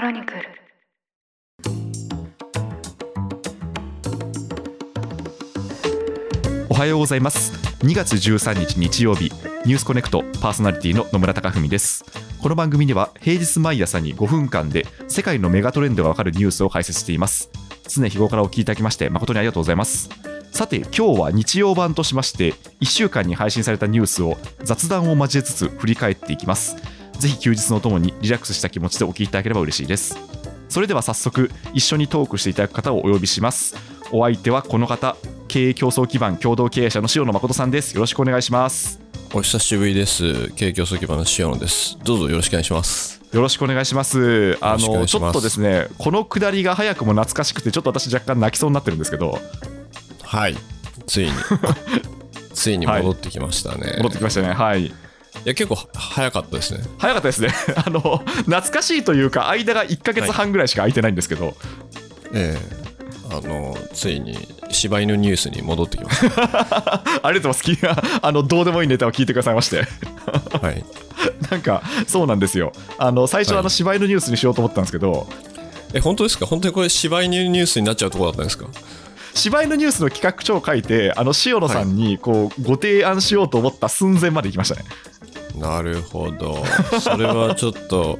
クロニクル。おはようございます。2月13日日曜日ニュースコネクトパーソナリティの野村貴文です。この番組では平日毎朝に5分間で世界のメガトレンドがわかるニュースを解説しています。常日頃からお聞きいただきまして誠にありがとうございます。さて今日は日曜版としまして1週間に配信されたニュースを雑談を交えつつ振り返っていきます。ぜひ休日のともにリラックスした気持ちでお聞きいただければ嬉しいですそれでは早速一緒にトークしていただく方をお呼びしますお相手はこの方経営競争基盤共同経営者の塩野誠さんですよろしくお願いしますお久しぶりです。経営競争基盤の塩野です。どうぞよろしくお願いします。よろしくお願いしますあのちょっとですねこのくだりが早くも懐かしくてちょっと私若干泣きそうになってるんですけどはい。ついに。ついに戻ってきましたね。戻ってきましたねはいいや、結構早かったですね。早かったですね。あの懐かしいというか間が1ヶ月半ぐらいしか空いてないんですけど、ええ。あの、ついに柴犬ニュースに戻ってきまし ありがとうございます。きあのどうでもいいネタを聞いてくださいまして。た。はい。なんかそうなんですよ。あの最初はい。あの柴犬ニュースにしようと思ったんですけど、え、本当ですか？本当にこれ柴犬ニュースになっちゃうところだったんですか？柴犬ニュースの企画書を書いてあの塩野さんにこうご提案しようと思った寸前まで行きましたねなるほど。それはちょっと、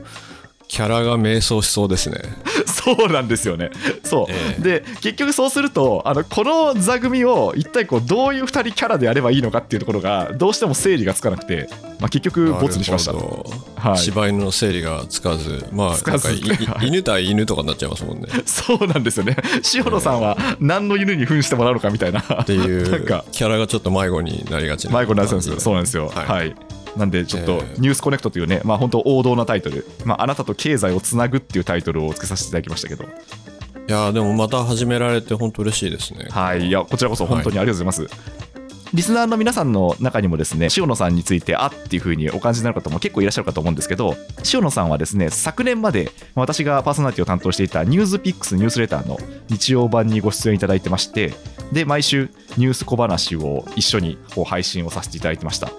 キャラが迷走しそうですね。そうなんですよね。そう、ええ。で結局そうするとあのこの座組を一体こうどういう2人キャラでやればいいのかっていうところがどうしても整理がつかなくて、まあ、結局ボツにしました。はい。柴犬の整理がつかず、まあ、つかず。犬対犬とかになっちゃいますもんね。そうなんですよね。塩野さんは何の犬に扮してもらうのかみたいな。っていうキャラがちょっと迷子になりがちな迷子になってたんですよそうなんですよ。は、はいいなんでちょっとええ「ニュースコネクト」というね、まあ本当王道なタイトル、まあ、あなたと経済をつなぐっていうタイトルをつけさせていただきましたけど。いやーでもまた始められて本当嬉しいですね。はい、いやこちらこそ本当にありがとうございます。リスナーの皆さんの中にもですね塩野さんについてあっていう風にお感じになる方も結構いらっしゃるかと思うんですけど塩野さんはですね昨年まで私がパーソナリティを担当していたニュースピックスニュースレターの日曜版にご出演いただいてましてで毎週ニュース小話を一緒にこう配信をさせていただいてました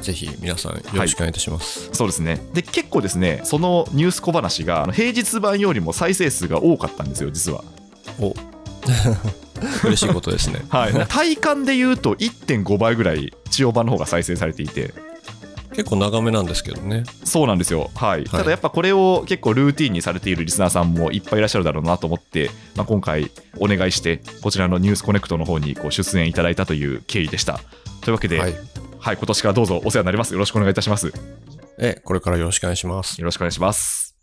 ぜひ皆さんよろしくお願いいたします。そうですね。で結構ですねそのニュース小話が平日版よりも再生数が多かったんですよ実は。お。嬉しいことですね。はい。体感で言うと1.5倍ぐらい地曜版の方が再生されていて。結構長めなんですけどね。そうなんですよ、はい。ただやっぱこれを結構ルーティンにされているリスナーさんもいっぱいいらっしゃるだろうなと思って、まあ、今回お願いしてこちらのニュースコネクトの方にこう出演いただいたという経緯でした。というわけで、ははいい。今年からどうぞお世話になりますよろしくお願いいたしますよえ、これからよろしくお願いします。ろしくお願いします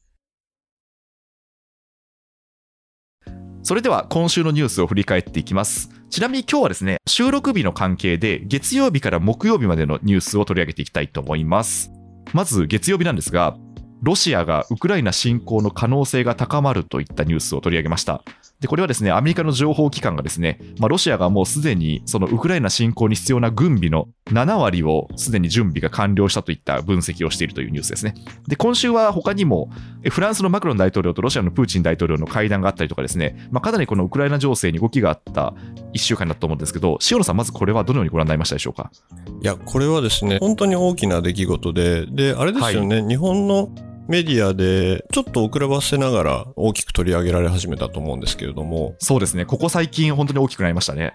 それでは今週のニュースを振り返っていきますちなみに今日はですね収録日の関係で月曜日から木曜日までのニュースを取り上げていきたいと思いますまず月曜日なんですがロシアがウクライナ侵攻の可能性が高まるといったニュースを取り上げました。でこれはですねアメリカの情報機関がですね、まあ、ロシアがもうすでにそのウクライナ侵攻に必要な軍備の7割をすでに準備が完了したといった分析をしているというニュースですね。で今週は他にもえフランスのマクロン大統領とロシアのプーチン大統領の会談があったりとかですね、まあ、かなりこのウクライナ情勢に動きがあった1週間だったと思うんですけど、塩野さん、まずこれはどのようにご覧になりましたでしょうか？いや、これはですね、本当に大きな出来事で、で、あれですよね、日本のメディアでちょっと遅ればせながら大きく取り上げられ始めたと思うんですけれども、そうですね、ここ最近、本当に大きくなりましたね。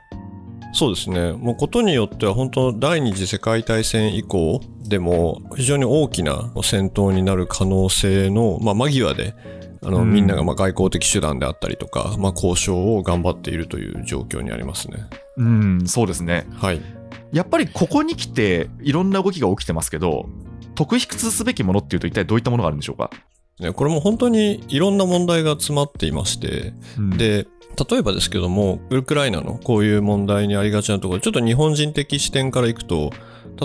そうですね。もうことによっては本当第二次世界大戦以降でも非常に大きな戦闘になる可能性の、まあ、間際であの、うんみんながまあ外交的手段であったりとか、まあ、交渉を頑張っているという状況にありますね。うん、そうですね。はい。やっぱりここに来て、いろんな動きが起きてますけど、特筆すべきものっていうと、一体どういったものがあるんでしょうか？ねこれも本当にいろんな問題が詰まっていまして、うん、で、例えばですけども、ウクライナのこういう問題にありがちなところ、ちょっと日本人的視点からいくと、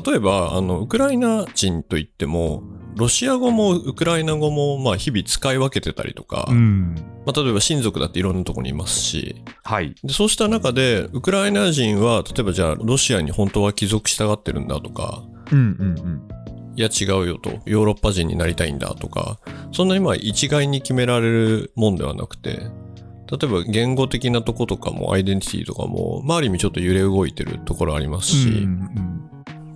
例えば、あの、ウクライナ人といっても、ロシア語もウクライナ語も、まあ、日々使い分けてたりとか、うん、まあ、例えば親族だっていろんなところにいますし、はい。でそうした中で、ウクライナ人は、例えばじゃあ、ロシアに本当は帰属したがってるんだとか、うんうんうん。いや違うよと、ヨーロッパ人になりたいんだとか、そんなにまあ一概に決められるもんではなくて、例えば言語的なとことかもアイデンティティとかも、まあある意味ちょっと揺れ動いてるところありますし、うんうん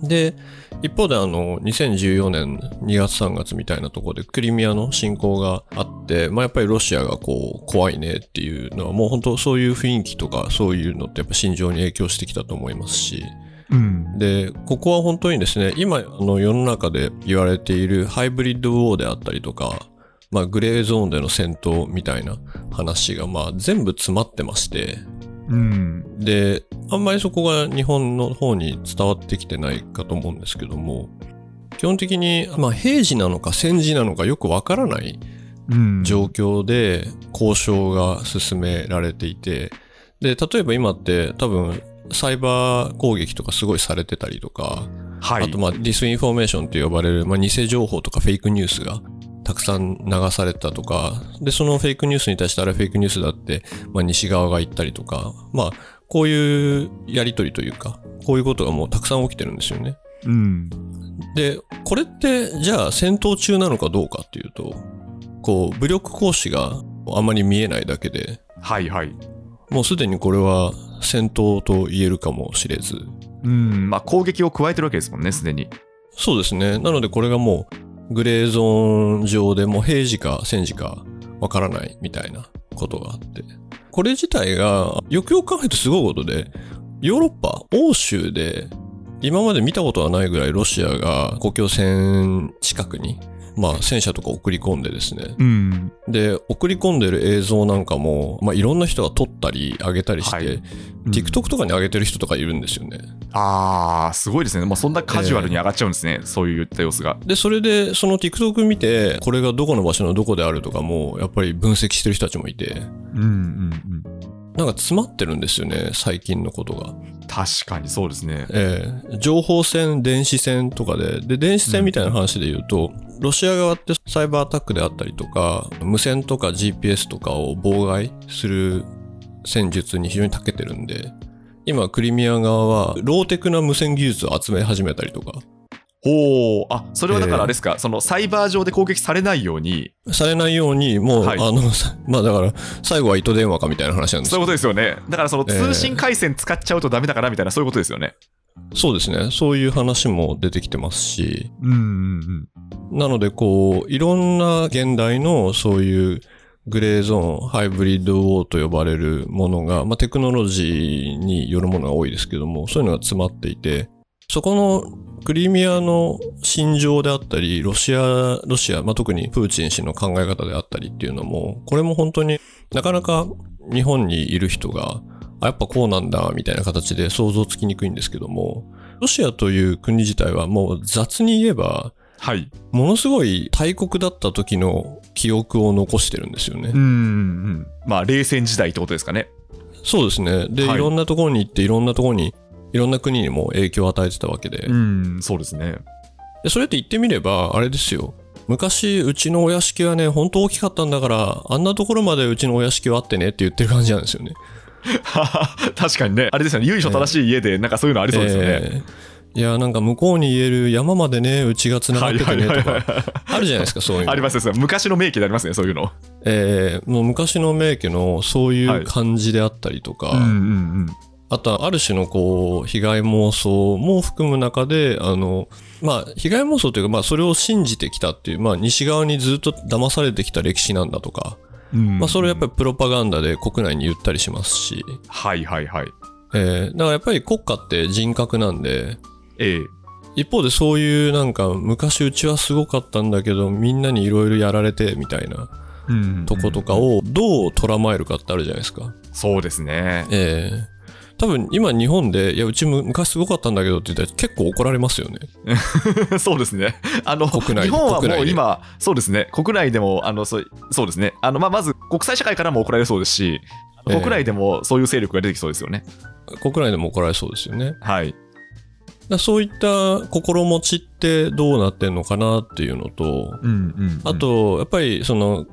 で、一方であの、2014年2月3月みたいなところでクリミアの侵攻があって、まあやっぱりロシアがこう、怖いねっていうのはもう本当そういう雰囲気とかそういうのってやっぱ心情に影響してきたと思いますし、うん。で、ここは本当にですね、今、あの、世の中で言われているハイブリッドウォーであったりとか、まあ、グレーゾーンでの戦闘みたいな話が、まあ、全部詰まってまして、うん。で、あんまりそこが日本の方に伝わってきてないかと思うんですけども、基本的に、まあ、平時なのか戦時なのかよくわからないうん。状況で交渉が進められていて、で、例えば今って多分、サイバー攻撃とかすごいされてたりとか、はい。あとまあディスインフォメーションと呼ばれる、まあ、偽情報とかフェイクニュースがたくさん流されたとか、で、そのフェイクニュースに対してあれはフェイクニュースだって、まあ、西側が言ったりとか、まあ、こういうやりとりというか、こういうことがもうたくさん起きてるんですよね。うん。で、これって、じゃあ戦闘中なのかどうかっていうと、こう、武力行使があまり見えないだけで、はいはい。もうすでにこれは戦闘と言えるかもしれず、うん。まあ、攻撃を加えてるわけですもんね、すでに。そうですね。なのでこれがもうグレーゾーン上でもう平時か戦時かわからないみたいなことがあって。これ自体がよくよく考えるとすごいことで、ヨーロッパ、欧州で今まで見たことはないぐらいロシアが国境線近くにまあ戦車とか送り込んでですね。うん。で、送り込んでる映像なんかも、まあいろんな人が撮ったり上げたりして、はいうん TikTok とかに上げてる人とかいるんですよね。ああ、すごいですね。まあ、そんなカジュアルに上がっちゃうんですね。そういった様子が。で、それで、その TikTok 見て、これがどこの場所のどこであるとかも、やっぱり分析してる人たちもいて、うんうんうん。なんか詰まってるんですよね、最近のことが。確かにそうですね。ええ情報戦、電子戦とかで、で、電子戦みたいな話で言うと、ロシア側ってサイバーアタックであったりとか、無線とか GPS とかを妨害する戦術に非常に長けてるんで、今、クリミア側は、ローテクな無線技術を集め始めたりとか、ほう。あ、それはだからあれですか、そのサイバー上で攻撃されないように、されないように、もう、はいあの、さ まあだから、最後は糸電話かみたいな話なんですそうよいうことですよね。だからそのえー通信回線使っちゃうとダメだからみたいな、そういうことですよね。そうですね。そういう話も出てきてますし、うんうんうん。なのでこう、いろんな現代のそういうグレーゾーン、ハイブリッドウォーと呼ばれるものが、まあテクノロジーによるものが多いですけども、そういうのが詰まっていて、そこのクリミアの心情であったり、ロシア、ロシア、まあ特にプーチン氏の考え方であったりっていうのも、これも本当になかなか日本にいる人が、あ、やっぱこうなんだ、みたいな形で想像つきにくいんですけども、ロシアという国自体はもう雑に言えば、はい。ものすごい大国だった時の記憶を残してるんですよね。うんうんうん。まあ、冷戦時代ってことですかね。そうですね。で、はいい、ろんなところに行って、いろんなところに、いろんな国にも影響を与えてたわけで。うん、そうですね。でそれって言ってみれば、あれですよ。昔、うちのお屋敷はね、本当大きかったんだから、あんなところまでうちのお屋敷はあってねって言ってる感じなんですよね。確かにね。あれですよね。由緒正しい家で、なんかそういうのありそうですよね。えーいや、なんか向こうに言える山までね、うちが繋がっててねとはいはいか、あるじゃないですか、そういうのあり。ますよ。昔の名機でありますね、そういうの。えーもう昔の名家のそういはいう感じであったりとか、うんうんあとはある種のこう、被害妄想も含む中で、あの、まあ、被害妄想というか、まあ、それを信じてきたっていう、まあ、西側にずっと騙されてきた歴史なんだとか、まあ、それをやっぱりプロパガンダで国内に言ったりしますし、はいはいはい。えーだからやっぱり国家って人格なんで、ええ一方でそういうなんか、昔うちはすごかったんだけど、みんなにいろいろやられて、みたいなうんとことかをどう捉まえるかってあるじゃないですか。そうですね。ええ多分今日本で、いや、うちむ昔すごかったんだけどって言ったら結構怒られますよね。そうですね。あの、国内で日本はもう今、そうですね。国内でも、あの、そうそうですね。あの、まあ、まず、国際社会からも怒られそうですし、ええ国内でもそういう勢力が出てきそうですよね。国内でも怒られそうですよね。はい。らそういった心持ちってどうなってんのかなっていうのと、うんうんあ、と、やっぱりその、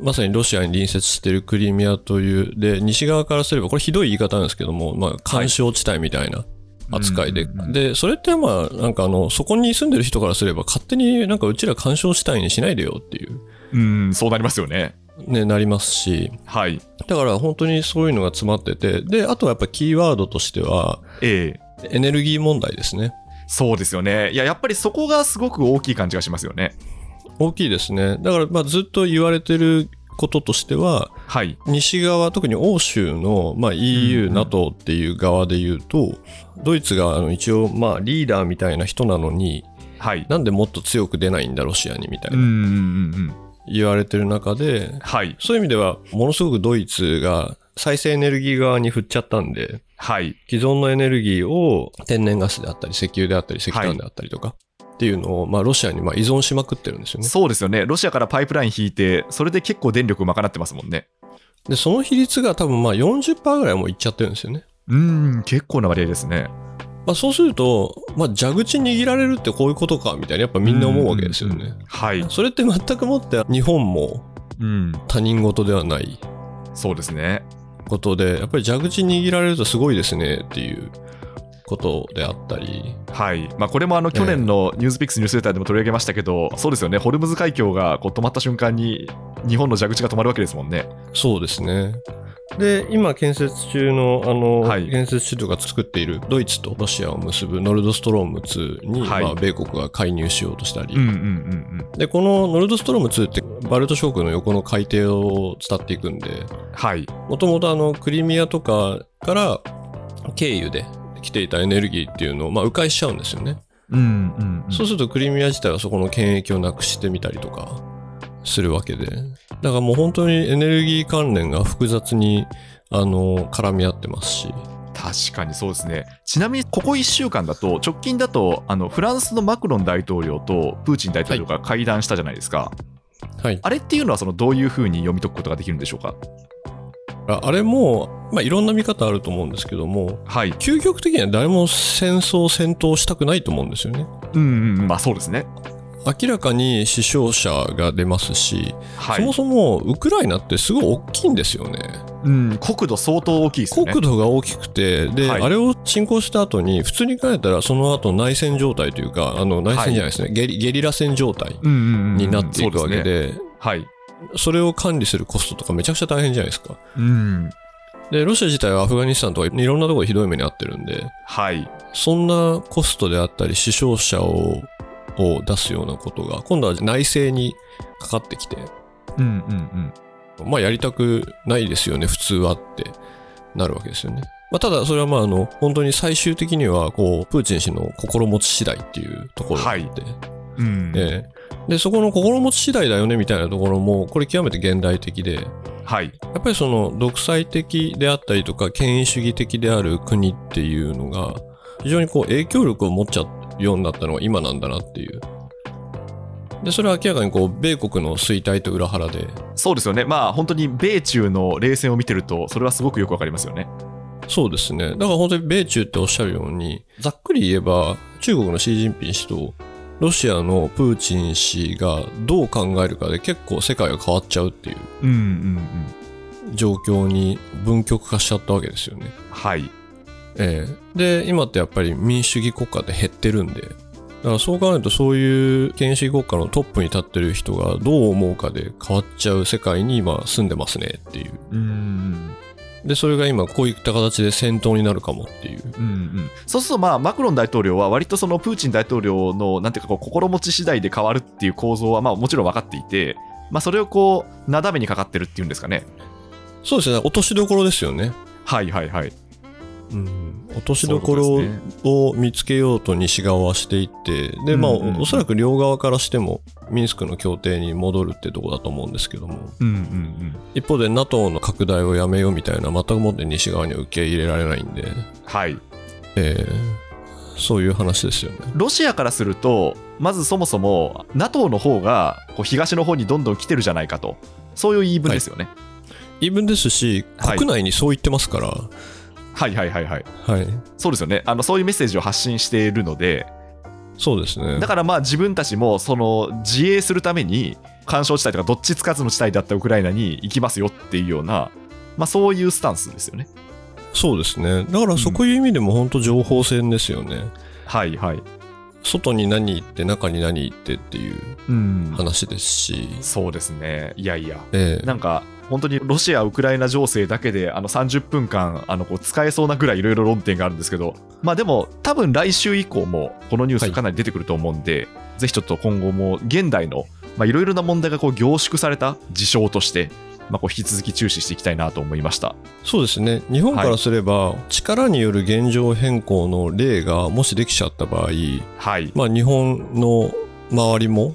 まさにロシアに隣接しているクリミアという、で、西側からすれば、これひどい言い方なんですけども、まあ、干渉地帯みたいな扱いで、で、それってまあ、なんかあの、そこに住んでる人からすれば、勝手になんかうちら干渉地帯にしないでよっていう、うん、そうなりますよね。ね、なりますし、はい。だから本当にそういうのが詰まってて、で、あとはやっぱキーワードとしては、ええエネルギー問題ですね。そうですよね。いや、やっぱりそこがすごく大きい感じがしますよね。大きいですね。だからまあずっと言われてることとしては、はい。西側、特に欧州の、まあ、EU、うんうん NATO っていう側で言うと、ドイツがあの一応まあリーダーみたいな人なのに、はい。なんでもっと強く出ないんだ、ロシアにみたいなうんうんうんうん。言われてる中で、はい。そういう意味では、ものすごくドイツが再生エネルギー側に振っちゃったんで、はい。既存のエネルギーを天然ガスであったり、石油であったり、石炭であったりとか、っていうのを、まあ、ロシアにまあ依存しまくってるんですよね。そうですよね。ロシアからパイプライン引いて、それで結構電力賄ってますもんね。で、その比率が多分まあ40%ぐらいもういっちゃってるんですよね。うーん、結構な割合ですね。まあ、そうすると、まあ、蛇口握られるってこういうことかみたいなやっぱみんな思うわけですよね。はい。それって全くもって日本もうん。他人事ではないそうですね。ことで、やっぱり蛇口握られるとすごいですねっていうことであったり、はい。まあ、これもあの、去年のニュースピックスニュースレターでも取り上げましたけど、そうですよね。ホルムズ海峡がこう止まった瞬間に、日本の蛇口が止まるわけですもんね。そうですね。で、今建設中の、あの、はい建設中とか作っているドイツとロシアを結ぶノルドストローム2に、はいまあ、米国が介入しようとしたり、うんうんうんうん。で、このノルドストローム2ってバルト諸国の横の海底を伝っていくんで、はい。もともとあのクリミアとかから経由で来ていたエネルギーっていうのをまあ迂回しちゃうんですよね。うんうん、うん。そうするとクリミア自体はそこの権益をなくしてみたりとかするわけで。だからもう本当にエネルギー関連が複雑にあの絡み合ってますし。確かにそうですね。ちなみに、ここ1週間だと、直近だと、あの、フランスのマクロン大統領とプーチン大統領が会談したじゃないですか。はい。あれっていうのは、その、どういうふうに読み解くことができるんでしょうか？ああれも、まあ、いろんな見方あると思うんですけども、はい。究極的には誰も戦争、戦闘したくないと思うんですよね。うんうんうん、まあそうですね。明らかに死傷者が出ますし、はい。そもそもウクライナってすごい大きいんですよね。うん、国土相当大きいですよね。国土が大きくて、で、はいあれを侵攻した後に、普通に考えたら、その後内戦状態というか、あの内戦じゃないですね、ゲリゲリラ戦状態になっていくわけで、はい。それを管理するコストとかめちゃくちゃ大変じゃないですか。うん。で、ロシア自体はアフガニスタンとかいろんなところでひどい目に遭ってるんで、はい。そんなコストであったり、死傷者をを出すようなことが、今度は内政にかかってきて、うんうんうん。まあやりたくないですよね、普通はってなるわけですよね。まあ、ただそれはまああの本当に最終的にはこうプーチン氏の心持ち次第っていうところがあって、うん。ええでそこの心持ち次第だよねみたいなところもこれ極めて現代的ではい。やっぱりその独裁的であったりとか権威主義的である国っていうのが非常にこう影響力を持っちゃうようになったのが今なんだなっていう。でそれは明らかにこう米国の衰退と裏腹でそうですよね。まあ本当に米中の冷戦を見てると、それはすごくよくわかりますよね。そうですね。だから本当に米中っておっしゃるように、ざっくり言えば、中国のシー・ジンピン氏とロシアのプーチン氏がどう考えるかで結構世界が変わっちゃうっていう。状況に分極化しちゃったわけですよね。はい。ええで、今ってやっぱり民主主義国家って減ってるんで、だからそう考えるとそういう権威主義国家のトップに立ってる人がどう思うかで変わっちゃう世界に今住んでますねっていう。うんうんで、それが今こういった形で戦闘になるかもっていう。うんうん、そうすると、まあ、マクロン大統領は割とそのプーチン大統領のなんていうかこう心持ち次第で変わるっていう構造はまあもちろん分かっていて、まあ、それをこうなだめにかかってるっていうんですかね。そうですね。落としどころですよね。はいはいはい。うん、落としどころを見つけようと西側はしていって、で、まあ、おそらく両側からしても、ミンスクの協定に戻るってとこだと思うんですけども、うんうんうん。一方で NATO の拡大をやめようみたいな、全くもって西側には受け入れられないんで、はい。えーそういう話ですよね。ロシアからすると、まずそもそも NATO の方がこう東の方にどんどん来てるじゃないかと、そういう言い分ですよね。言い分ですし、はい国内にそう言ってますから、はい、はい、はいはいはい。そうですよねあの。そういうメッセージを発信しているので、そうですねだ。からまあ自分たちもその自衛するために干渉地帯とかどっちつかずの地帯だったウクライナに行きますよっていうような、まあ、そういうスタンスですよね。そうですね。だからそこいう意味でも本当情報戦ですよね。はいはい。外に何言って中に何言ってっていううん、話ですし、そうですね。いやいや。ええなんか本当にロシア・ウクライナ情勢だけであの30分間あのこう使えそうなぐらいいろいろ論点があるんですけど、まあでも多分来週以降もこのニュースかなり出てくると思うんで、ぜひちょっと今後も現代のいろいろな問題がこう凝縮された事象として、まあ、こう引き続き注視していきたいなと思いました。そうですね。日本からすれば、力による現状変更の例がもしできちゃった場合、はい。まあ、日本の周りも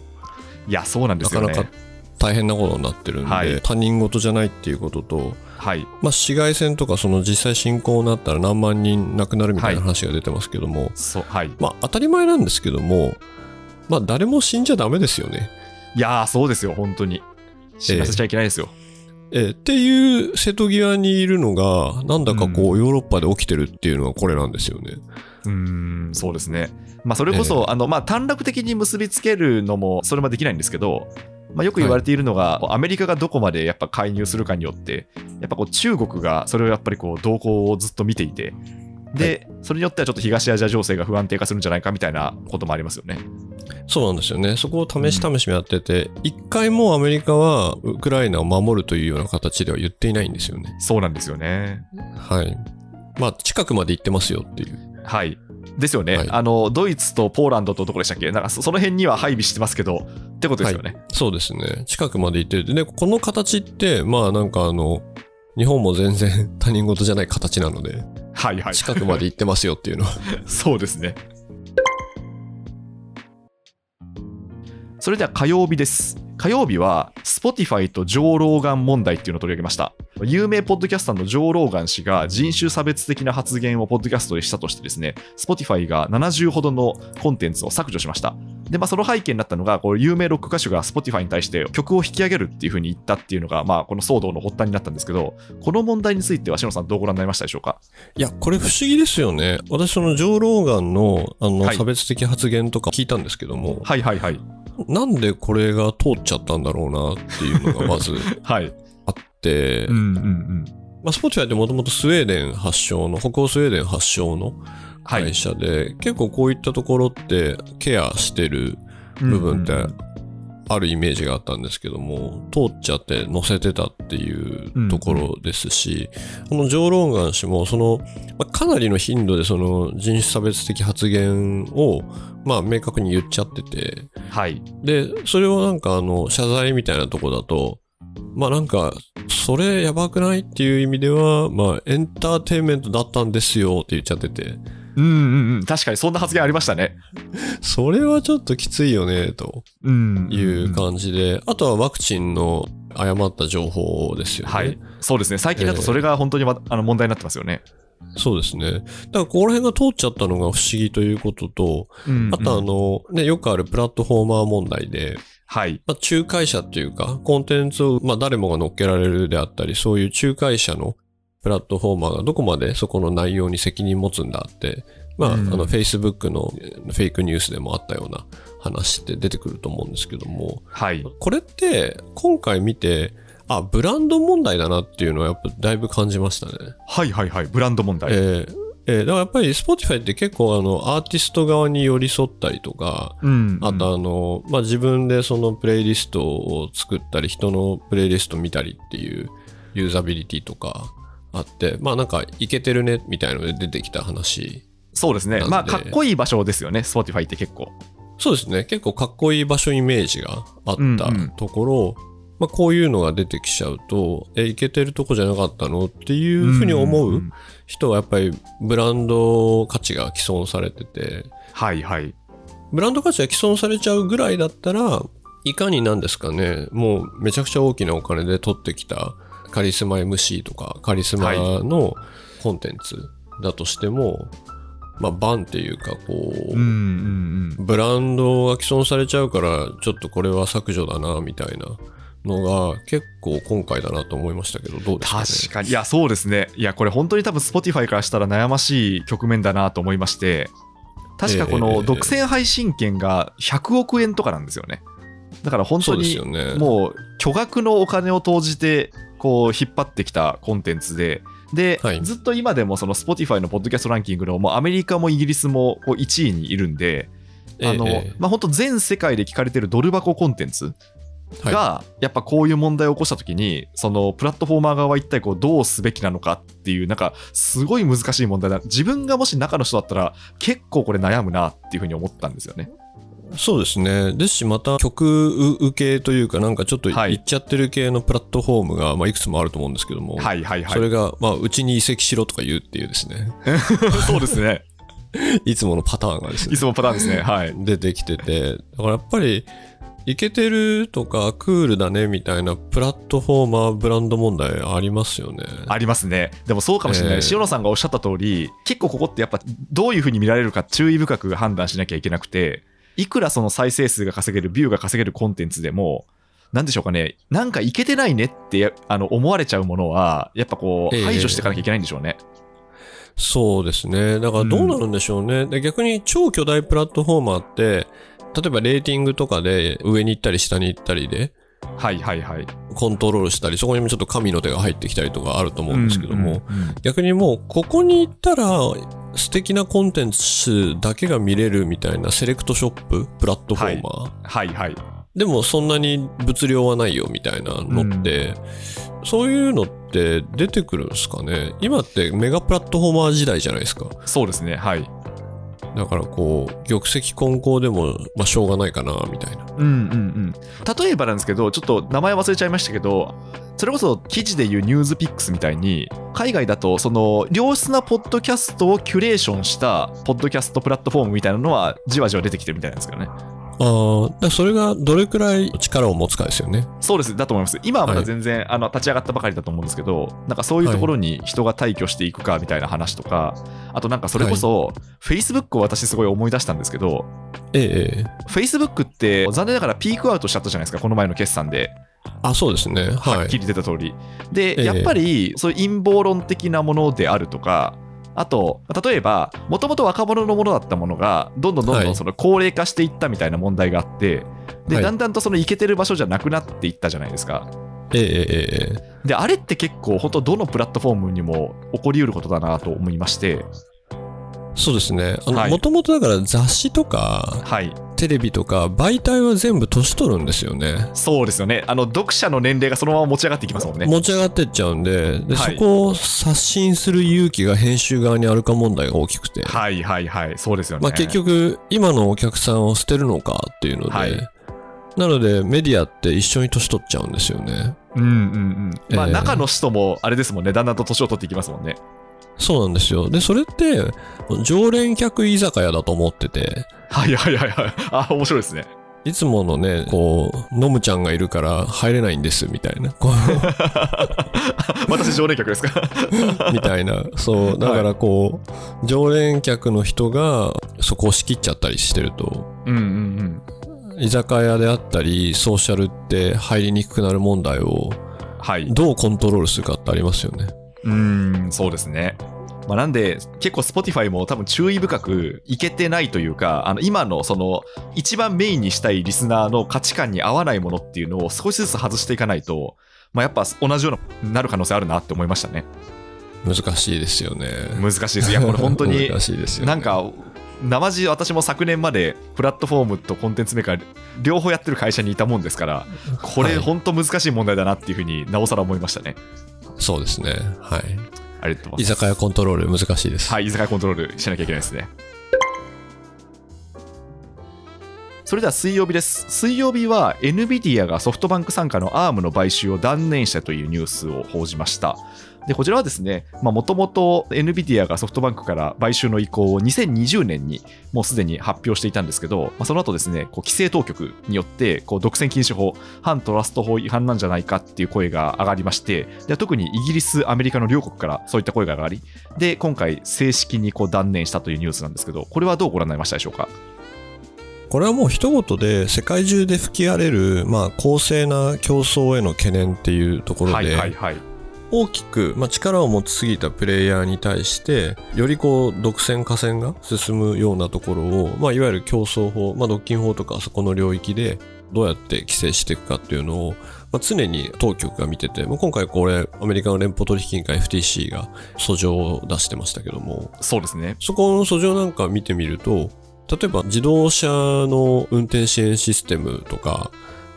いやそうなんですよね。なかなか大変なことになってるんで、はい。他人事じゃないっていうことと、はい。まあ、市街戦とかその実際侵攻になったら何万人亡くなるみたいな話が出てますけども、はい。まあ、当たり前なんですけども、まあ、誰も死んじゃダメですよね。いやーそうですよ本当に。死なせちゃいけないですよ、えーっていう瀬戸際にいるのが、なんだかこう、ヨーロッパで起きてるっていうのがこれなんですよね。うーんそうですね。まあそれこそ、あのまあ短絡的に結びつけるのもそれもできないんですけどまあ、よく言われているのが、アメリカがどこまでやっぱ介入するかによって、やっぱこう中国がそれをやっぱりこう動向をずっと見ていて、で、それによってはちょっと東アジア情勢が不安定化するんじゃないかみたいなこともありますよね。そうなんですよね。そこを試し試しやってて、一、回もアメリカはウクライナを守るというような形では言っていないんですよね。そうなんですよね。はい。まあ、近くまで行ってますよっていう。はい。ですよね、はいあのドイツとポーランドとどこでしたっけ？なんかそその辺には配備してますけどってことですよね。そうですね。近くまで行ってる。で、この形って、まあなんかあの、日本も全然他人事じゃない形なので、はい、はい、近くまで行ってますよっていうのは。そうですね。それでは火曜日です。火曜日は Spotify とジョー・ローガン問題っていうのを取り上げました。有名ポッドキャスターのジョー・ローガン氏が人種差別的な発言をポッドキャストでしたとしてですね、Spotify が70ほどのコンテンツを削除しました。で、まあ、その背景になったのが、こう有名ロック歌手が Spotify に対して曲を引き上げるっていうふうに言ったっていうのが、まあ、この騒動の発端になったんですけど、この問題については、しのさん、どうご覧になりましたでしょうか？いや、これ不思議ですよね。私、そのジョー・ローガンのあの、はい差別的発言とか聞いたんですけども、はいはいはい。なんでこれが通っちゃったんだろうなっていうのがまず はい。あって、うんうんうん。まあ、スポティファイってもともとスウェーデン発祥の、北欧スウェーデン発祥のはい会社で、結構こういったところってケアしてる部分ってあるイメージがあったんですけども、通っちゃって載せてたっていうところですし、このジョー・ローガン氏も、その、まあかなりの頻度でその人種差別的発言を、まあ明確に言っちゃってて、はい。で、それをなんかあの、謝罪みたいなとこだと、まあなんか、それやばくないっていう意味では、まあエンターテインメントだったんですよって言っちゃってて、うんうんうん。確かにそんな発言ありましたね。それはちょっときついよね、とうんいう感じで、あとはワクチンの誤った情報ですよね。はい。そうですね。最近だとそれが本当に、まあの問題になってますよね。そうですね。だからここら辺が通っちゃったのが不思議ということと、うんあとあの、ね、よくあるプラットフォーマー問題で、はい。まあ、仲介者っていうか、コンテンツを、まあ、誰もが乗っけられるであったり、そういう仲介者のプラットフォーマーがどこまでそこの内容に責任持つんだって、まあ、うんあの、Facebook のえーフェイクニュースでもあったような話って出てくると思うんですけども、はい。これって、今回見て、あ、ブランド問題だなっていうのはやっぱだいぶ感じましたね。はいはいはい。ブランド問題。えーえーだからやっぱり Spotify って結構あの、アーティスト側に寄り添ったりとか、うん。あとあの、まあ、自分でそのプレイリストを作ったり、人のプレイリスト見たりっていうユーザビリティとかあって、まあなんかいけてるねみたいので出てきた話。そうですね。まあ、かっこいい場所ですよね。Spotify って結構。そうですね。結構かっこいい場所イメージがあったうんうんところ、まあこういうのが出てきちゃうと、え、いけてるとこじゃなかったのっていうふうに思んうん人はやっぱりブランド価値が既存されてて、はいはい。ブランド価値が既存されちゃうぐらいだったら、いかになんですかね、もうめちゃくちゃ大きなお金で取ってきたカリスマ MC とかカリスマのコンテンツだとしても、まあバンっていうかこう。ブランドが既存されちゃうから、ちょっとこれは削除だな、みたいなのが結構今回だなと思いましたけど、どうですかね？確かに。いや、そうですね。いや、これ本当に多分 Spotify からしたら悩ましい局面だなと思いまして、確かこええの独占配信権が100億円とかなんですよね。だから本当に。もう巨額のお金を投じてこう引っ張ってきたコンテンツで、で、はい。ずっと今でもその Spotify のポッドキャストランキングのもうアメリカもイギリスもこう1位にいるんで、あのええ。まあ、本当全世界で聞かれてるドル箱コンテンツが、やっぱこういう問題を起こした時にそのプラットフォーマー側は一体こうどうすべきなのかっていうなんかすごい難しい問題だ自分がもし中の人だったら結構これ悩むなっていうふうに思ったんですよね。そうですね。ですし、また曲受けというか、なんかちょっとはいいっちゃってる系のプラットフォームが、まあ、いくつもあると思うんですけども、はいはいはい。それが、まあ、うちに移籍しろとか言うっていうですね、そうですね。いつものパターンがですねい、つもパターンですね。はい。出てきてて、だからやっぱり、イケてるとかクールだねみたいなプラットフォーマーブランド問題ありますよね。ありますね。でもそうかもしれない。ええ塩野さんがおっしゃった通り、結構ここってやっぱどういうふうに見られるか注意深く判断しなきゃいけなくて、いくらその再生数が稼げる、ビューが稼げるコンテンツでも、なんでしょうかね、なんかいけてないねってあの思われちゃうものは、やっぱこう、ええ排除していかなきゃいけないんでしょうね。そうですね。だからどうなるんでしょうね。で逆に超巨大プラットフォーマーって、例えばレーティングとかで上に行ったり下に行ったりではいはいはい。コントロールしたり、そこにもちょっと神の手が入ってきたりとかあると思うんですけども、うんうんうん逆にもうここに行ったら素敵なコンテンツだけが見れるみたいなセレクトショップ、プラットフォーマー。はいはい。でもそんなに物量はないよみたいなのって、そういうのって出てくるんですかね？今ってメガプラットフォーマー時代じゃないですか。そうですね。はい。だからこう、玉石混交でも、まあ、しょうがないかな、みたいな。うんうんうん。例えばなんですけど、ちょっと名前忘れちゃいましたけど、それこそ記事でいうニュースピックスみたいに、海外だとその良質なポッドキャストをキュレーションしたポッドキャストプラットフォームみたいなのはじわじわ出てきてるみたいなんですけどね。ああ、それがどれくらい力を持つかですよね。そうです、だと思います。今はまだはい全然、あの立ち上がったばかりだと思うんですけど、なんかそういうところに人が退去していくかみたいな話とか、あとなんかそれこそ、Facebook を私すごい思い出したんですけど、ええええ。Facebook って残念ながらピークアウトしちゃったじゃないですか、この前の決算で。あ、そうですね。ははい。っきり出た通り。で、ええやっぱりそういう陰謀論的なものであるとか、あと、例えば、もともと若者のものだったものが、どんどんどんどはいんその高齢化していったみたいな問題があって、で、はいだんだんとその行けてる場所じゃなくなっていったじゃないですか。ええええええ。で、あれって結構、本当どのプラットフォームにも起こりうることだなと思いまして、そうですね。もともとだから雑誌とか、はい。テレビとか、媒体は全部年取るんですよね。そうですよね。あの、読者の年齢がそのまま持ち上がっていきますもんね。持ち上がってっちゃうんで、で、はいそこを刷新する勇気が編集側にあるか問題が大きくて。はいはいはい。そうですよね。まあ結局、今のお客さんを捨てるのかっていうので、はいなのでメディアって一緒に年取っちゃうんですよね。うんうんうん。まあ、ええ中の人も、あれですもんね。だんだんと年を取っていきますもんね。そうなんですよ。で、それって、常連客居酒屋だと思ってて、はいはいはいはい。あ、面白いですね。いつものね、こう、ノムちゃんがいるから入れないんですみたいな。こ 私、常連客ですか？う みたいな。そう、だからこう、常連客の人がそこを仕切っちゃったりしてると、うんうんうん。居酒屋であったり、ソーシャルって入りにくくなる問題をはい。どうコントロールするかってありますよね。うーん、そうですね。まあ、なんで、結構 Spotify も多分注意深くいけてないというか、あの今のその一番メインにしたいリスナーの価値観に合わないものっていうのを少しずつ外していかないと、まあ、やっぱ同じようになる可能性あるなって思いましたね。難しいですよね。難しいです。いや、これ本当に 難しいですよ、ね。なんか、生地私も昨年までプラットフォームとコンテンツメーカー両方やってる会社にいたもんですから、これはい本当難しい問題だなっていうふうになおさら思いましたね。そうですね。はい。ありがとうございます。居酒屋コントロール難しいです。はい、居酒屋コントロールしなきゃいけないですね。それでは水曜日です。水曜日は NVIDIA がソフトバンク傘下の ARM の買収を断念したというニュースを報じました。で、こちらはですね、もともと NVIDIA がソフトバンクから買収の意向を2020年にもうすでに発表していたんですけど、まあ、その後ですね、こう規制当局によってこう独占禁止法、反トラスト法違反なんじゃないかっていう声が上がりまして、で特にイギリス、アメリカの両国からそういった声が上がり、で、今回正式にこう断念したというニュースなんですけど、これはどうご覧になりましたでしょうか？これはもう一言で世界中で吹き荒れる、まあ、公正な競争への懸念っていうところで、はいはいはい。大きく、まあ、力を持ちすぎたプレイヤーに対してよりこう独占河川が進むようなところを、まあ、いわゆる競争法、まあ、独禁法とかそこの領域でどうやって規制していくかっていうのを、まあ、常に当局が見てて、まあ、今回これアメリカの連邦取引委員会 FTC が訴状を出してましたけどもそうですね。そこの訴状なんか見てみると例えば自動車の運転支援システムとか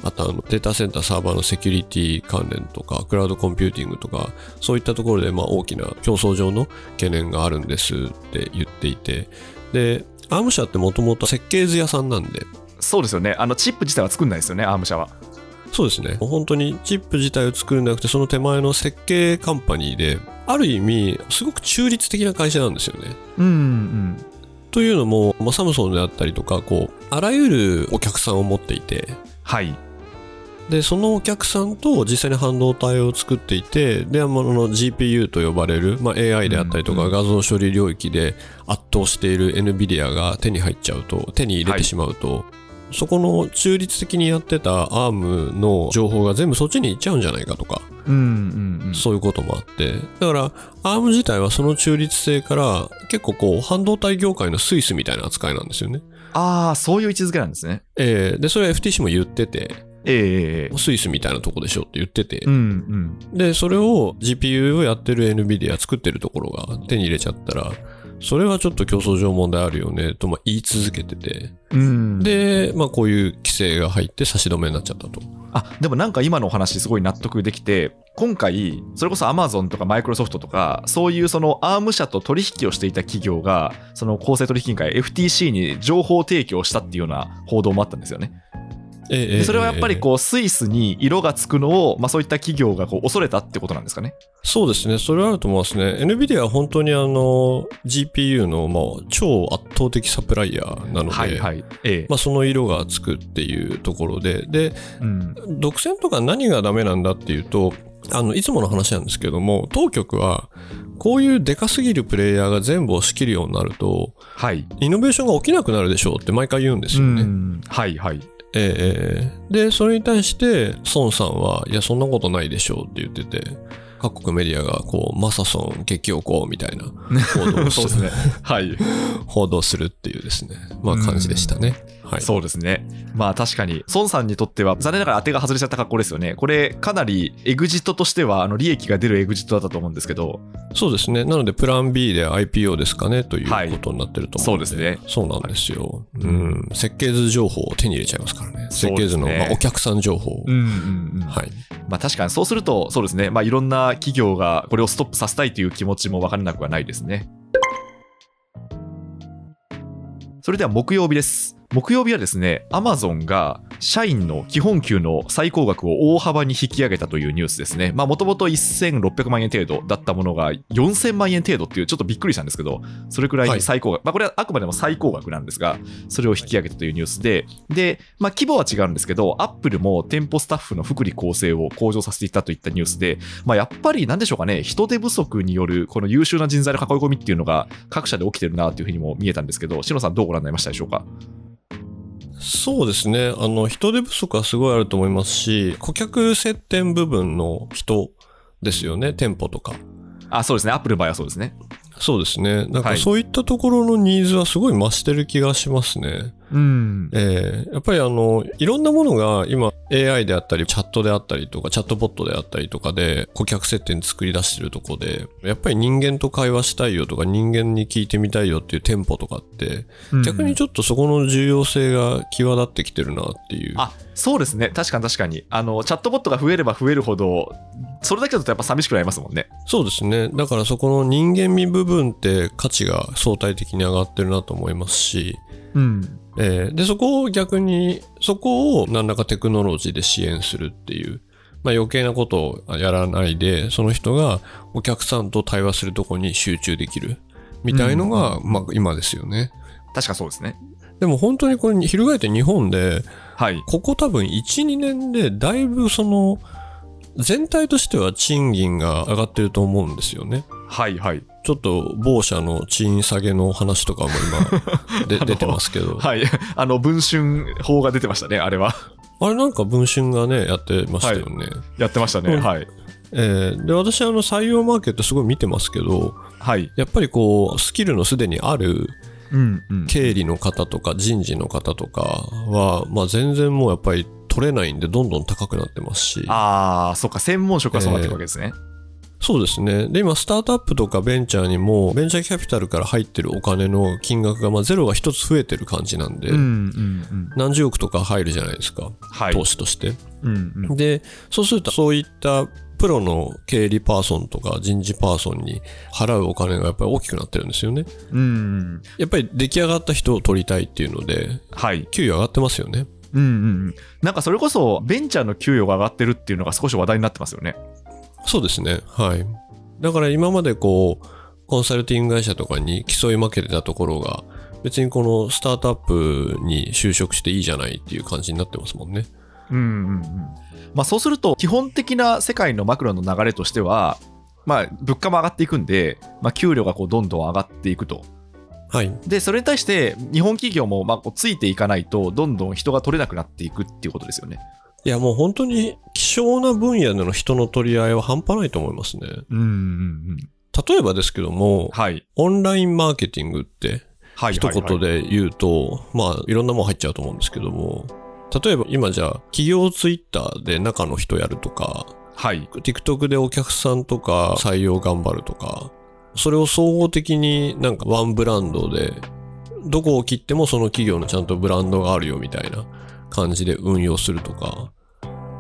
あのデータセンターサーバーのセキュリティ関連とか、クラウドコンピューティングとか、そういったところでまあ大きな競争上の懸念があるんですって言っていて、で、アーム社ってもともと設計図屋さんなんで、そうですよね。あのチップ自体は作んないですよね、アーム社は。そうですね。本当にチップ自体を作るんじゃなくて、その手前の設計カンパニーで、ある意味、すごく中立的な会社なんですよね。うんうん。というのも、まあ、サムスンであったりとか、こう、あらゆるお客さんを持っていて、はい。で、そのお客さんと実際に半導体を作っていて、で、あの GPU と呼ばれる、まあ、AI であったりとかうん画像処理領域で圧倒している NVIDIA が手に入っちゃうと、手に入れてしまうと、そこの中立的にやってた ARM の情報が全部そっちに行っちゃうんじゃないかとか、うんうんうん。そういうこともあって、だから ARM 自体はその中立性から結構こう半導体業界のスイスみたいな扱いなんですよね。ああ、そういう位置づけなんですね。えーで、それは FTC も言ってて、ええスイスみたいなとこでしょって言ってて、うんうん。で、それを GPU をやってる NVIDIA 作ってるところが手に入れちゃったら、それはちょっと競争上問題あるよねとまあ言い続けてて、うん、で、まあこういう規制が入って差し止めになっちゃったと。あでもなんか今のお話すごい納得できて今回それこそアマゾンとかマイクロソフトとかそういうそのアーム社と取引をしていた企業がその公正取引委員会 FTC に情報提供したっていうような報道もあったんですよね。それはやっぱりう。こうスイスに色がつくのを、まあ、そういった企業がこう恐れたってことなんですかね？そうですね。それはあると思いますね。NVIDIA は本当にあの GPU のまあ超圧倒的サプライヤーなので、はいはい。ええまあ、その色がつくっていうところで、で、うん、独占とか何がダメなんだっていうと、あの、いつもの話なんですけども、当局は、こういうデカすぎるプレイヤーが全部を仕切るようになると、はい。イノベーションが起きなくなるでしょうって毎回言うんですよね。うんはいはい。ええで、それに対して、孫さんは、いや、そんなことないでしょうって言ってて、各国メディアが、こう、マサソン激おこみたいな 報道をそうですね。はい。報道するっていうですね、まあ感じでしたね。はい。そうですね。まあ確かに、孫さんにとっては残念ながら当てが外れちゃった格好ですよね。これかなりエグジットとしてはあの利益が出るエグジットだったと思うんですけど、そうですね。なので、プラン B で IPO ですかねというはいことになってると思で、そううんですね。そうなんですよ。うん。設計図情報を手に入れちゃいますからね。設計図の、まあ、お客さん情報を。うんうんうん。はい。まあ確かにそうすると、そうですね。まあいろんな企業がこれをストップさせたいという気持ちも分からなくはないですね。それでは木曜日です。木曜日はですね、アマゾンが社員の基本給の最高額を大幅に引き上げたというニュースですね。まあもともと1600万円程度だったものが4000万円程度っていうちょっとびっくりしたんですけど、それくらいに最高額、まあこれはあくまでも最高額なんですが、それを引き上げたというニュースで、で、まあ規模は違うんですけど、アップルも店舗スタッフの福利厚生を向上させていったといったニュースで、まあやっぱりなんでしょうかね、人手不足によるこの優秀な人材の囲い込みっていうのが各社で起きてるなというふうにも見えたんですけど、シノさんどうご覧になりましたでしょうか？そうですね。あの、人手不足はすごいあると思いますし、顧客接点部分の人ですよね。店舗とか。あ、そうですね。アップルの場合はそうですね。そうですね。なんはいかそういったところのニーズはすごい増してる気がしますね。うん。えーやっぱりあの、いろんなものが今 AI であったり、チャットであったりとか、チャットボットであったりとかで、顧客接点作り出してるとこで、やっぱり人間と会話したいよとか、人間に聞いてみたいよっていう店舗とかって、逆にちょっとそこの重要性が際立ってきてるなっていう。あそうですね。確かに確かに。あの、チャットボットが増えれば増えるほど、それだけだとやっぱ寂しくなりますもんね。そうですね。だからそこの人間味部分って価値が相対的に上がってるなと思いますし、うん。えーで、そこを逆に、そこを何らかテクノロジーで支援するっていう、まあ余計なことをやらないで、その人がお客さんと対話するとこに集中できる、みたいのが、まあ今ですよね。確かそうですね。でも本当にこれ、翻って日本で、はい。ここ多分1、2年でだいぶその、全体としては賃金が上がってると思うんですよね。はいはい。ちょっと某社の賃下げの話とかも今 で出てますけど、はい。あの、文春法が出てましたね、あれは。あれなんか文春がね、やってましたよね。やってましたね。うんはい。えーで、私あの採用マーケットすごい見てますけど、はい。やっぱりこう、スキルのすでにある。経理の方とか人事の方とかは、まあ全然もうやっぱり取れないんでどんどん高くなってますし、ああ、そっか、専門職はそうなっていくわけですね。そうですね。で、今、スタートアップとかベンチャーにも、ベンチャーキャピタルから入ってるお金の金額が、まあ、ゼロが一つ増えてる感じなんで、うんうんうん。何十億とか入るじゃないですか、はい。投資として。うんうん。で、そうすると、そういったプロの経理パーソンとか人事パーソンに払うお金がやっぱり大きくなってるんですよね。うんうん。やっぱり出来上がった人を取りたいっていうので、はい。給与上がってますよね。うんうんうん。なんかそれこそ、ベンチャーの給与が上がってるっていうのが少し話題になってますよね。そうですね。はい。だから今までこう、コンサルティング会社とかに競い負けてたところが、別にこのスタートアップに就職していいじゃないっていう感じになってますもんね。うんうんうん。まあそうすると、基本的な世界のマクロの流れとしては、まあ物価も上がっていくんで、まあ給料がこうどんどん上がっていくと。はい。で、それに対して日本企業もまあこうついていかないと、どんどん人が取れなくなっていくっていうことですよね。いやもう本当に希少な分野での人の取り合いは半端ないと思いますね。うんうんうん。例えばですけども、はい。オンラインマーケティングってはい。一はいはい言で言うと、まあいろんなもん入っちゃうと思うんですけども、例えば今じゃあ企業ツイッターで中の人やるとか、はい。TikTok でお客さんとか採用頑張るとか、それを総合的になんかワンブランドで、どこを切ってもその企業のちゃんとブランドがあるよみたいな感じで運用するとか、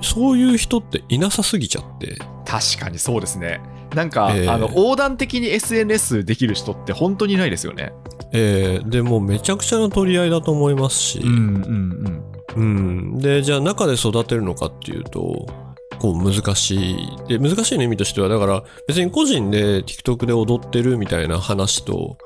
そういう人っていなさすぎちゃって、確かにそうですね。なんか、えーあの横断的に SNS できる人って本当にいないですよね。えー、でもうめちゃくちゃな取り合いだと思いますし、んうんうん。で、じゃあ中で育てるのかっていうと、こう難しい。で、難しいの意味としては、だから別に個人で TikTok で踊ってるみたいな話と、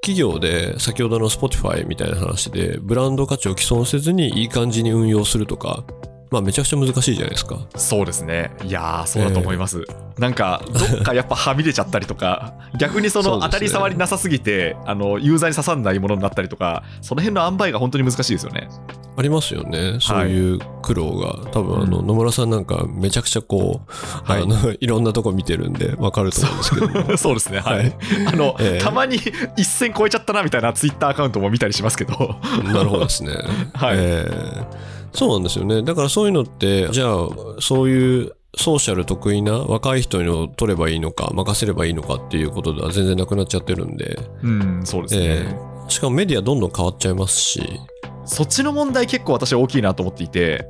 企業で先ほどの Spotify みたいな話でブランド価値を毀損せずにいい感じに運用するとか、まあめちゃくちゃ難しいじゃないですか。そうですね。いやー、そうだと思います。なんか、どっかやっぱはみ出ちゃったりとか、逆にその当たり障りなさすぎて、あのユーザーに刺さんないものになったりとか、その辺の塩梅が本当に難しいですよね。ありますよね。そういう苦労が。多分あの野村さんなんかめちゃくちゃこう、はいあの いろんなとこ見てるんでわかると思うんですけども。そうですね。はい。はいあの、ええたまに一線超えちゃったなみたいなツイッターアカウントも見たりしますけど。なるほどですね。はいえーそうなんですよね。だからそういうのって、じゃあ、そういうソーシャル得意な若い人に取ればいいのか、任せればいいのかっていうことでは全然なくなっちゃってるんで、うん、そうですね。えーしかもメディアどんどん変わっちゃいますし、そっちの問題結構私は大きいなと思っていて、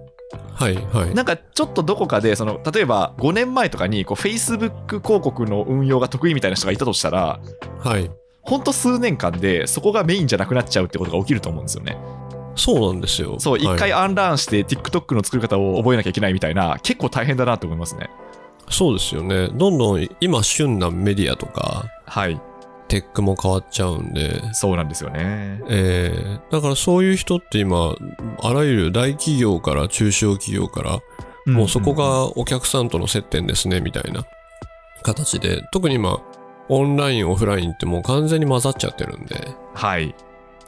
はい、はい。なんかちょっとどこかで、その例えば5年前とかにこう Facebook 広告の運用が得意みたいな人がいたとしたら、はい。ほんと数年間でそこがメインじゃなくなっちゃうってことが起きると思うんですよね。そうなんですよ。そう、一回はいアンラーンして TikTok の作り方を覚えなきゃいけないみたいな、結構大変だなと思いますね。そうですよね。どんどん今旬なメディアとか、はい、テックも変わっちゃうんで、そうなんですよね。えーだからそういう人って今、あらゆる大企業から中小企業から、もうそこがお客さんとの接点ですね、みたいな形で、特に今、オンライン、オフラインってもう完全に混ざっちゃってるんで、はい。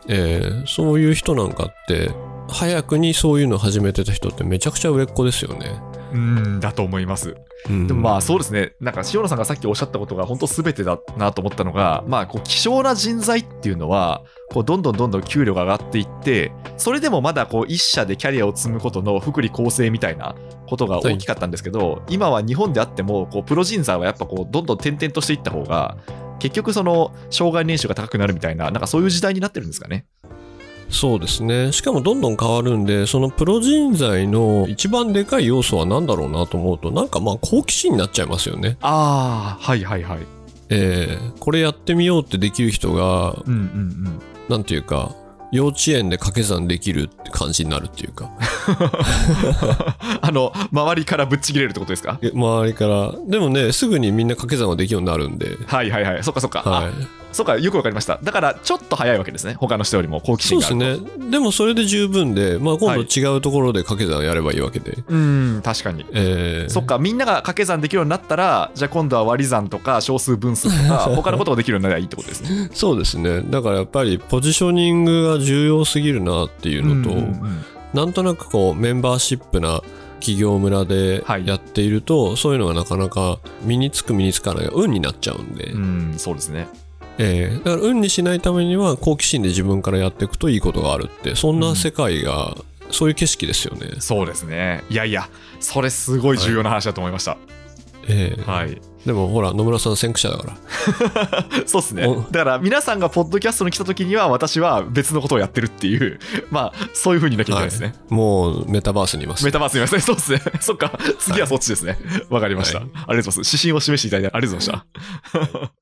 えーそういう人なんかって、早くにそういうの始めてた人ってめちゃくちゃ売れっ子ですよね。うん、だと思います。うん、でもまあそうですね、なんか塩野さんがさっきおっしゃったことが本当すべてだなと思ったのが、まあこう希少な人材っていうのは、こうどんどんどんどん給料が上がっていって、それでもまだこう一社でキャリアを積むことの福利厚生みたいなことが大きかったんですけど、今は日本であっても、こうプロ人材はやっぱこうどんどん転々としていった方が、結局その障害年収が高くなるみたいな、なんかそういう時代になってるんですかね。そうですね。しかもどんどん変わるんで、そのプロ人材の一番でかい要素は何だろうなと思うと、なんかまあ好奇心になっちゃいますよね。ああ、はいはいはい。えーこれやってみようってできる人が、うんうんうん。なんていうか、幼稚園で掛け算できるって感じになるっていうか、あの、周りからぶっちぎれるってことですか？え周りから、でもね、すぐにみんな掛け算はできるようになるんで、はいはいはい。そっかそっか。はいあ。そうか、よくわかりました。だから、ちょっと早いわけですね。他の人よりも好奇そう心があると。ですね。でもそれで十分で、まあ今はい度違うところで掛け算やればいいわけで。うん、確かに。えーそっか、みんなが掛け算できるようになったら、じゃあ今度は割り算とか小数分数とか、他のことができるようになればいいってことですね。そうですね。だからやっぱりポジショニングが重要すぎるなっていうのと、うんうんなんとなくこうメンバーシップな企業村ではいやっていると、そういうのがなかなか身につく身につかないが運になっちゃうんで、うん、うんそうですね。えーだから運にしないためには好奇心で自分からやっていくといいことがあるってそんな世界が、そういう景色ですよね、そうですね。いやいや、それすごい重要な話だと思いました。ええはい。でもほら、野村さん先駆者だから。そうっすねお。だから皆さんがポッドキャストに来た時には私は別のことをやってるっていう、まあそういう風になきゃいけないですね。もうメタバースにいます。メタバースにいますね。そうですね。そっか。次はそっちですね。わ、かりました、はいありがとうございます。指針を示していただいてありがとうございました。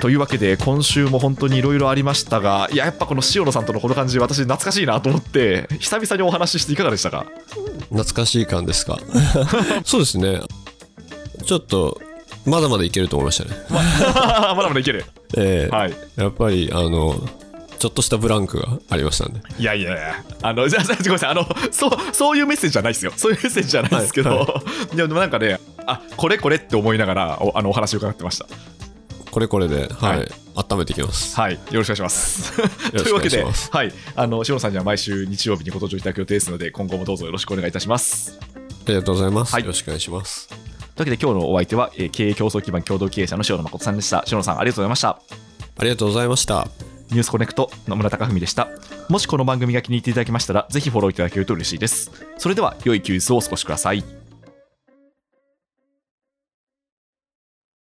というわけで今週も本当にいろいろありましたがいややっぱこの塩野さんとのこの感じ私懐かしいなと思って久々にお話ししていかがでしたか？懐かしい感ですか？そうですね。ちょっと、まだまだいけると思いましたね。まだまだいけるええはいやっぱり、あの、ちょっとしたブランクがありましたんで。いやいやいや、あの、じゃあ、ごめんなさい、あの、そう、そういうメッセージじゃないですよ。そういうメッセージじゃないですけど、はいいやでもなんかね、あ、これこれって思いながら、おあの、お話を伺ってました。これこれで、はい、はい温めていきます。はい、よろしくお願いします。というわけで。はい、あの、塩野さんには毎週日曜日にご登場いただく予定ですので、今後もどうぞよろしくお願いいたします。ありがとうございます。はいよろしくお願いします。というわけで、今日のお相手は、えー経営競争基盤共同経営者の塩野誠さんでした。塩野さん、ありがとうございました。ありがとうございました。ニュースコネクト野村貴文でした。もしこの番組が気に入っていただけましたら、ぜひフォローいただけると嬉しいです。それでは、良い休日をお過ごしください。